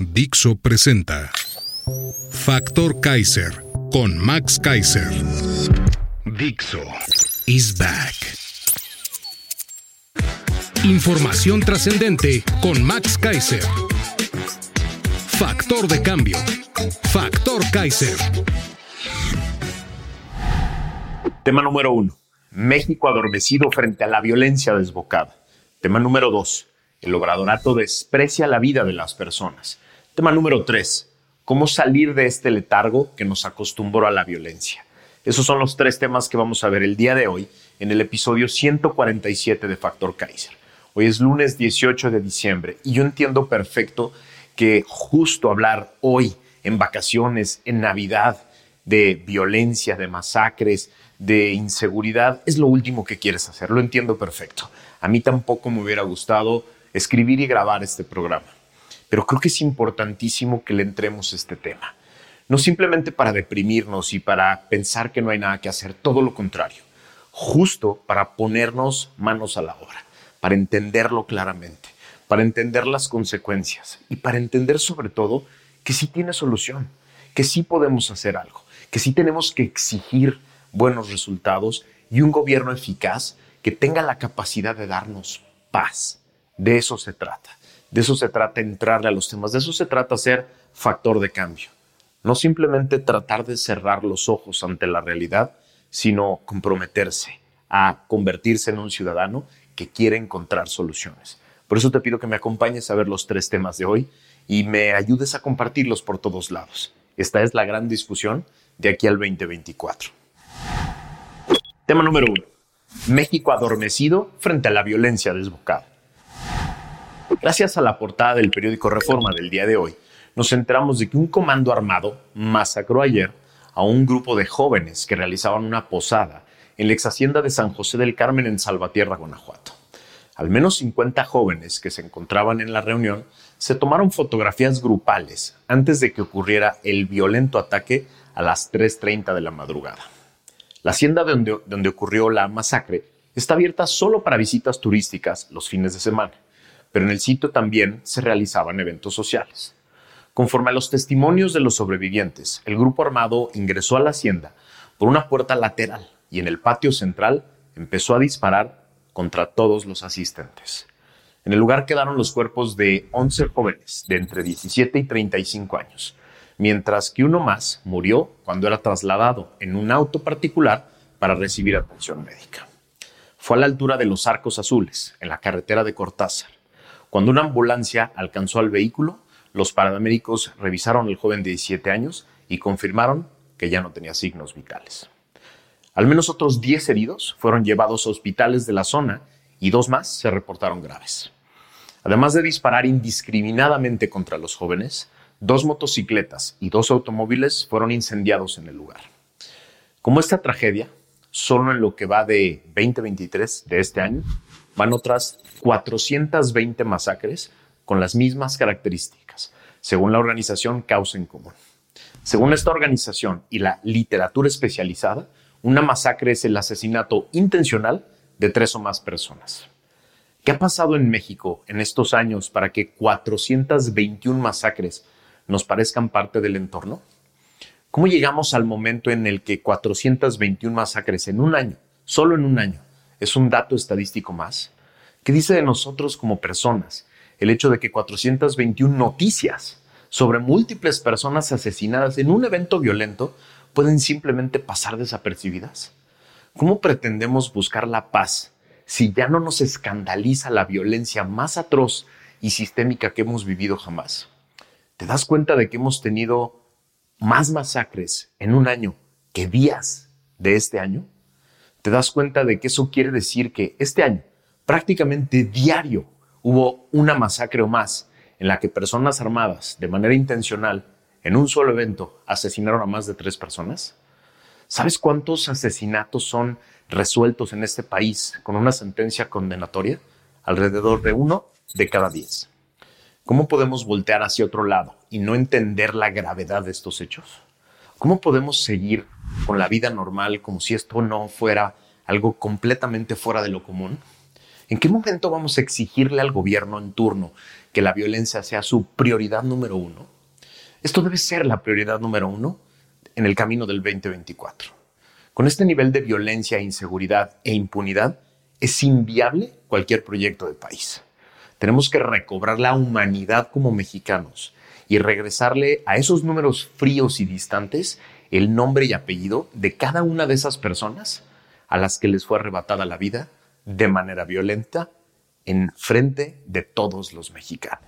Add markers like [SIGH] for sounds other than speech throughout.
Dixo presenta Factor Kaiser con Max Kaiser. Dixo is back. Información trascendente con Max Kaiser. Factor de cambio. Factor Kaiser. Tema número uno. México adormecido frente a la violencia desbocada. Tema número dos. El obradorato desprecia la vida de las personas. Tema número tres. Cómo salir de este letargo que nos acostumbró a la violencia. Esos son los tres temas que vamos a ver el día de hoy en el episodio 147 de Factor Kaiser. Hoy es lunes 18 de diciembre y yo entiendo perfecto que justo hablar hoy en vacaciones, en Navidad, de violencia, de masacres, de inseguridad, es lo último que quieres hacer. Lo entiendo perfecto. A mí tampoco me hubiera gustado escribir y grabar este programa. Pero creo que es importantísimo que le entremos este tema. No simplemente para deprimirnos y para pensar que no hay nada que hacer, todo lo contrario. Justo para ponernos manos a la obra, para entenderlo claramente, para entender las consecuencias y para entender sobre todo que sí tiene solución, que sí podemos hacer algo, que sí tenemos que exigir buenos resultados y un gobierno eficaz que tenga la capacidad de darnos paz. De eso se trata. De eso se trata entrarle a los temas, de eso se trata ser factor de cambio. No simplemente tratar de cerrar los ojos ante la realidad, sino comprometerse a convertirse en un ciudadano que quiere encontrar soluciones. Por eso te pido que me acompañes a ver los tres temas de hoy y me ayudes a compartirlos por todos lados. Esta es la gran discusión de aquí al 2024. Tema número uno. México adormecido frente a la violencia desbocada. Gracias a la portada del periódico Reforma del día de hoy, nos enteramos de que un comando armado masacró ayer a un grupo de jóvenes que realizaban una posada en la ex hacienda de San José del Carmen en Salvatierra, Guanajuato. Al menos 50 jóvenes que se encontraban en la reunión se tomaron fotografías grupales antes de que ocurriera el violento ataque a las 3.30 de la madrugada. La hacienda donde, donde ocurrió la masacre está abierta solo para visitas turísticas los fines de semana pero en el sitio también se realizaban eventos sociales. Conforme a los testimonios de los sobrevivientes, el grupo armado ingresó a la hacienda por una puerta lateral y en el patio central empezó a disparar contra todos los asistentes. En el lugar quedaron los cuerpos de 11 jóvenes de entre 17 y 35 años, mientras que uno más murió cuando era trasladado en un auto particular para recibir atención médica. Fue a la altura de los Arcos Azules, en la carretera de Cortázar, cuando una ambulancia alcanzó al vehículo, los paramédicos revisaron al joven de 17 años y confirmaron que ya no tenía signos vitales. Al menos otros 10 heridos fueron llevados a hospitales de la zona y dos más se reportaron graves. Además de disparar indiscriminadamente contra los jóvenes, dos motocicletas y dos automóviles fueron incendiados en el lugar. Como esta tragedia, solo en lo que va de 2023 de este año, van otras 420 masacres con las mismas características, según la organización Causa en Común. Según esta organización y la literatura especializada, una masacre es el asesinato intencional de tres o más personas. ¿Qué ha pasado en México en estos años para que 421 masacres nos parezcan parte del entorno? ¿Cómo llegamos al momento en el que 421 masacres en un año, solo en un año, es un dato estadístico más. ¿Qué dice de nosotros como personas el hecho de que 421 noticias sobre múltiples personas asesinadas en un evento violento pueden simplemente pasar desapercibidas? ¿Cómo pretendemos buscar la paz si ya no nos escandaliza la violencia más atroz y sistémica que hemos vivido jamás? ¿Te das cuenta de que hemos tenido más masacres en un año que días de este año? Te das cuenta de que eso quiere decir que este año, prácticamente diario, hubo una masacre o más en la que personas armadas de manera intencional en un solo evento asesinaron a más de tres personas? ¿Sabes cuántos asesinatos son resueltos en este país con una sentencia condenatoria? Alrededor de uno de cada diez. ¿Cómo podemos voltear hacia otro lado y no entender la gravedad de estos hechos? ¿Cómo podemos seguir con la vida normal como si esto no fuera algo completamente fuera de lo común? ¿En qué momento vamos a exigirle al gobierno en turno que la violencia sea su prioridad número uno? Esto debe ser la prioridad número uno en el camino del 2024. Con este nivel de violencia, inseguridad e impunidad, es inviable cualquier proyecto de país. Tenemos que recobrar la humanidad como mexicanos y regresarle a esos números fríos y distantes el nombre y apellido de cada una de esas personas a las que les fue arrebatada la vida de manera violenta en frente de todos los mexicanos.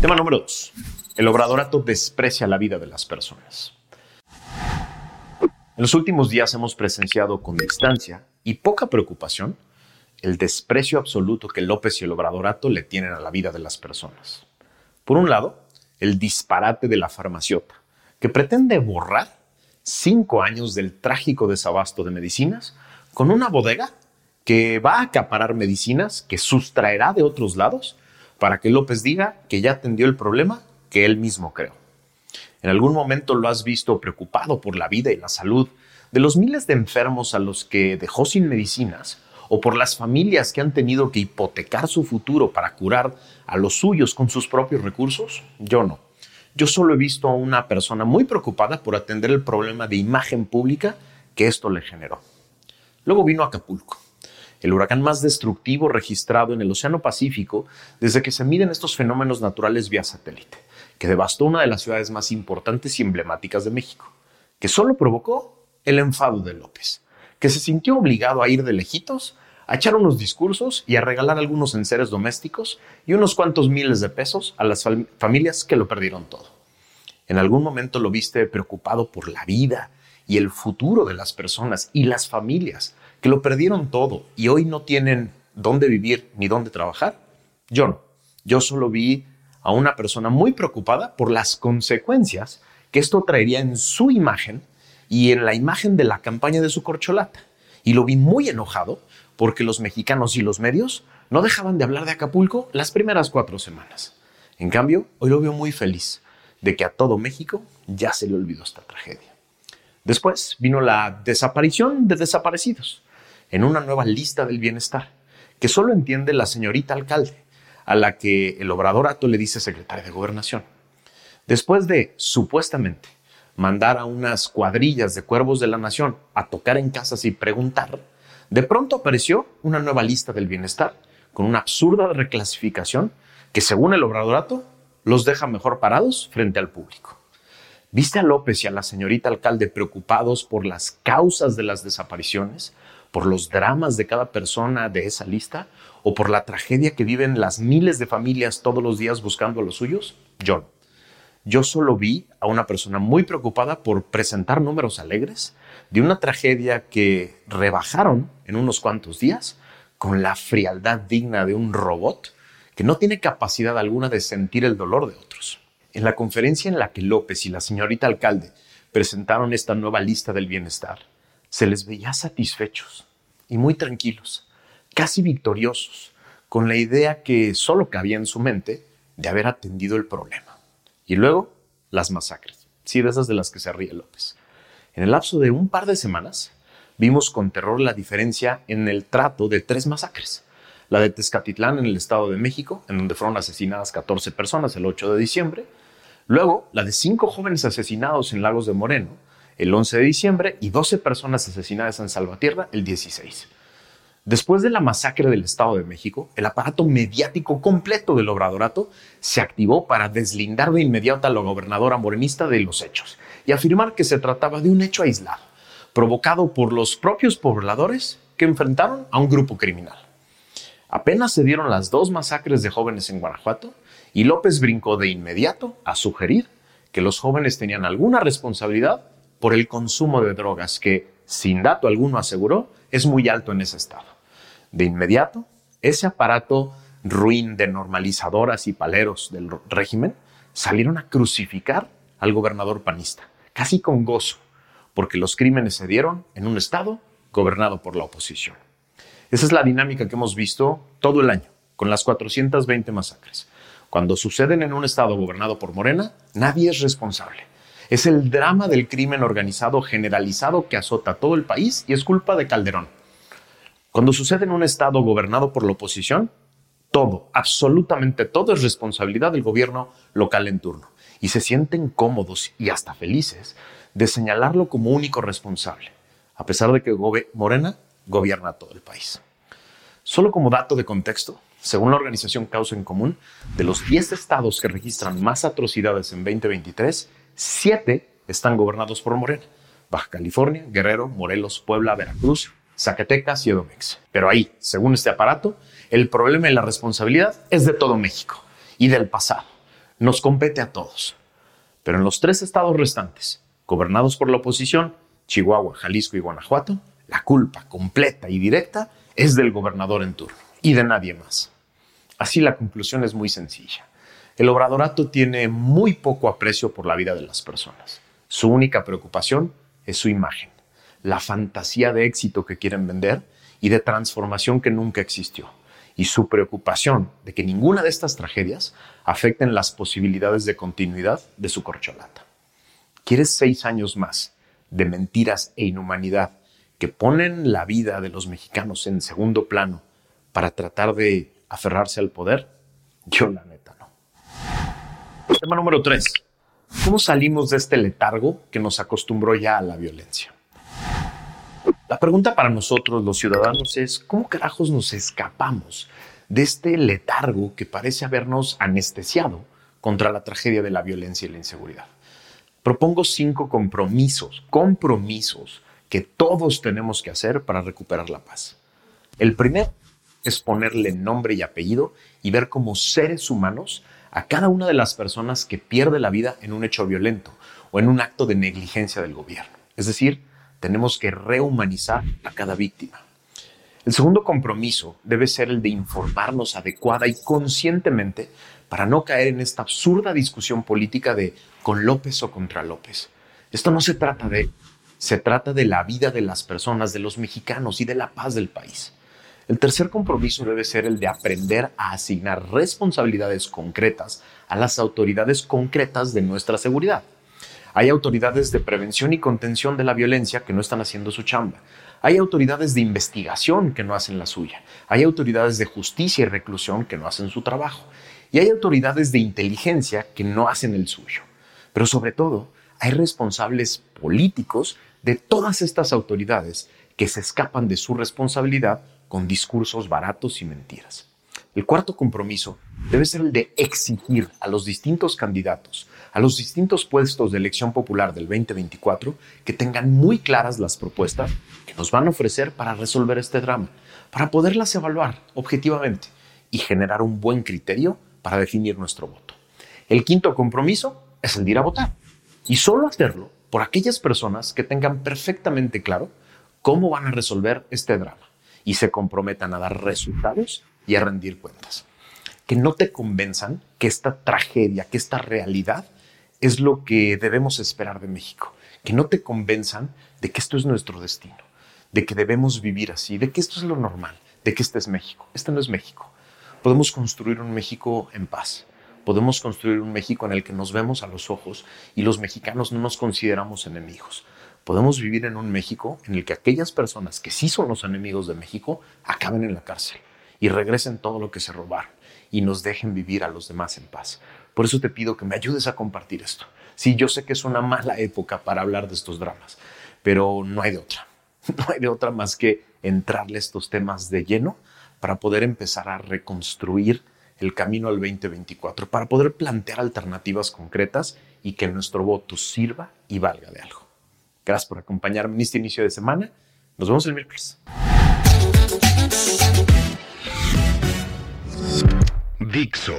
Tema número dos. El obradorato desprecia la vida de las personas. En los últimos días hemos presenciado con distancia y poca preocupación el desprecio absoluto que López y el obradorato le tienen a la vida de las personas. Por un lado, el disparate de la farmaciota, que pretende borrar cinco años del trágico desabasto de medicinas con una bodega que va a acaparar medicinas que sustraerá de otros lados para que López diga que ya atendió el problema que él mismo creó. En algún momento lo has visto preocupado por la vida y la salud de los miles de enfermos a los que dejó sin medicinas o por las familias que han tenido que hipotecar su futuro para curar a los suyos con sus propios recursos? Yo no. Yo solo he visto a una persona muy preocupada por atender el problema de imagen pública que esto le generó. Luego vino Acapulco, el huracán más destructivo registrado en el Océano Pacífico desde que se miden estos fenómenos naturales vía satélite que devastó una de las ciudades más importantes y emblemáticas de México, que solo provocó el enfado de López, que se sintió obligado a ir de lejitos, a echar unos discursos y a regalar algunos enseres domésticos y unos cuantos miles de pesos a las familias que lo perdieron todo. En algún momento lo viste preocupado por la vida y el futuro de las personas y las familias que lo perdieron todo y hoy no tienen dónde vivir ni dónde trabajar. Yo no. Yo solo vi a una persona muy preocupada por las consecuencias que esto traería en su imagen y en la imagen de la campaña de su corcholata. Y lo vi muy enojado porque los mexicanos y los medios no dejaban de hablar de Acapulco las primeras cuatro semanas. En cambio, hoy lo veo muy feliz de que a todo México ya se le olvidó esta tragedia. Después vino la desaparición de desaparecidos en una nueva lista del bienestar que solo entiende la señorita alcalde a la que el obradorato le dice secretaria de gobernación. Después de, supuestamente, mandar a unas cuadrillas de cuervos de la nación a tocar en casas y preguntar, de pronto apareció una nueva lista del bienestar con una absurda reclasificación que, según el obradorato, los deja mejor parados frente al público. ¿Viste a López y a la señorita alcalde preocupados por las causas de las desapariciones, por los dramas de cada persona de esa lista o por la tragedia que viven las miles de familias todos los días buscando a los suyos? Yo no. Yo solo vi a una persona muy preocupada por presentar números alegres de una tragedia que rebajaron en unos cuantos días con la frialdad digna de un robot que no tiene capacidad alguna de sentir el dolor de otros. En la conferencia en la que López y la señorita alcalde presentaron esta nueva lista del bienestar, se les veía satisfechos y muy tranquilos casi victoriosos, con la idea que solo cabía en su mente de haber atendido el problema. Y luego, las masacres. Sí, de esas de las que se ríe López. En el lapso de un par de semanas, vimos con terror la diferencia en el trato de tres masacres. La de Tezcatitlán en el Estado de México, en donde fueron asesinadas 14 personas el 8 de diciembre. Luego, la de cinco jóvenes asesinados en Lagos de Moreno el 11 de diciembre y 12 personas asesinadas en Salvatierra el 16. Después de la masacre del Estado de México, el aparato mediático completo del obradorato se activó para deslindar de inmediato a la gobernadora morenista de los hechos y afirmar que se trataba de un hecho aislado, provocado por los propios pobladores que enfrentaron a un grupo criminal. Apenas se dieron las dos masacres de jóvenes en Guanajuato y López brincó de inmediato a sugerir que los jóvenes tenían alguna responsabilidad por el consumo de drogas que, sin dato alguno aseguró, es muy alto en ese estado. De inmediato, ese aparato ruin de normalizadoras y paleros del régimen salieron a crucificar al gobernador panista, casi con gozo, porque los crímenes se dieron en un estado gobernado por la oposición. Esa es la dinámica que hemos visto todo el año, con las 420 masacres. Cuando suceden en un estado gobernado por Morena, nadie es responsable. Es el drama del crimen organizado generalizado que azota todo el país y es culpa de Calderón. Cuando sucede en un estado gobernado por la oposición, todo, absolutamente todo es responsabilidad del gobierno local en turno. Y se sienten cómodos y hasta felices de señalarlo como único responsable, a pesar de que Morena gobierna todo el país. Solo como dato de contexto, según la organización Causa en Común, de los 10 estados que registran más atrocidades en 2023, 7 están gobernados por Morena. Baja California, Guerrero, Morelos, Puebla, Veracruz, Zacatecas y Edomex. Pero ahí, según este aparato, el problema y la responsabilidad es de todo México y del pasado. Nos compete a todos. Pero en los tres estados restantes, gobernados por la oposición, Chihuahua, Jalisco y Guanajuato, la culpa completa y directa es del gobernador en turno y de nadie más. Así la conclusión es muy sencilla. El obradorato tiene muy poco aprecio por la vida de las personas. Su única preocupación es su imagen, la fantasía de éxito que quieren vender y de transformación que nunca existió, y su preocupación de que ninguna de estas tragedias afecten las posibilidades de continuidad de su corcholata. ¿Quieres seis años más de mentiras e inhumanidad que ponen la vida de los mexicanos en segundo plano para tratar de aferrarse al poder? Yo la neta no. Tema número tres. ¿Cómo salimos de este letargo que nos acostumbró ya a la violencia? La pregunta para nosotros los ciudadanos es, ¿cómo carajos nos escapamos de este letargo que parece habernos anestesiado contra la tragedia de la violencia y la inseguridad? Propongo cinco compromisos, compromisos que todos tenemos que hacer para recuperar la paz. El primero es ponerle nombre y apellido y ver como seres humanos a cada una de las personas que pierde la vida en un hecho violento o en un acto de negligencia del gobierno. Es decir, tenemos que rehumanizar a cada víctima. El segundo compromiso debe ser el de informarnos adecuada y conscientemente para no caer en esta absurda discusión política de con López o contra López. Esto no se trata de, se trata de la vida de las personas, de los mexicanos y de la paz del país. El tercer compromiso debe ser el de aprender a asignar responsabilidades concretas a las autoridades concretas de nuestra seguridad. Hay autoridades de prevención y contención de la violencia que no están haciendo su chamba. Hay autoridades de investigación que no hacen la suya. Hay autoridades de justicia y reclusión que no hacen su trabajo. Y hay autoridades de inteligencia que no hacen el suyo. Pero sobre todo, hay responsables políticos de todas estas autoridades que se escapan de su responsabilidad con discursos baratos y mentiras. El cuarto compromiso debe ser el de exigir a los distintos candidatos, a los distintos puestos de elección popular del 2024, que tengan muy claras las propuestas que nos van a ofrecer para resolver este drama, para poderlas evaluar objetivamente y generar un buen criterio para definir nuestro voto. El quinto compromiso es el de ir a votar y solo hacerlo por aquellas personas que tengan perfectamente claro cómo van a resolver este drama y se comprometan a dar resultados y a rendir cuentas. Que no te convenzan que esta tragedia, que esta realidad es lo que debemos esperar de México. Que no te convenzan de que esto es nuestro destino, de que debemos vivir así, de que esto es lo normal, de que este es México. Este no es México. Podemos construir un México en paz. Podemos construir un México en el que nos vemos a los ojos y los mexicanos no nos consideramos enemigos podemos vivir en un México en el que aquellas personas que sí son los enemigos de México acaben en la cárcel y regresen todo lo que se robaron y nos dejen vivir a los demás en paz. Por eso te pido que me ayudes a compartir esto. Sí, yo sé que es una mala época para hablar de estos dramas, pero no hay de otra. [LAUGHS] No hay de otra más que entrarle estos temas de lleno para poder empezar a reconstruir el camino al 2024, para poder plantear alternativas concretas y que nuestro voto sirva y valga de algo. Gracias por acompañarme en este inicio de semana. Nos vemos el miércoles. Dixo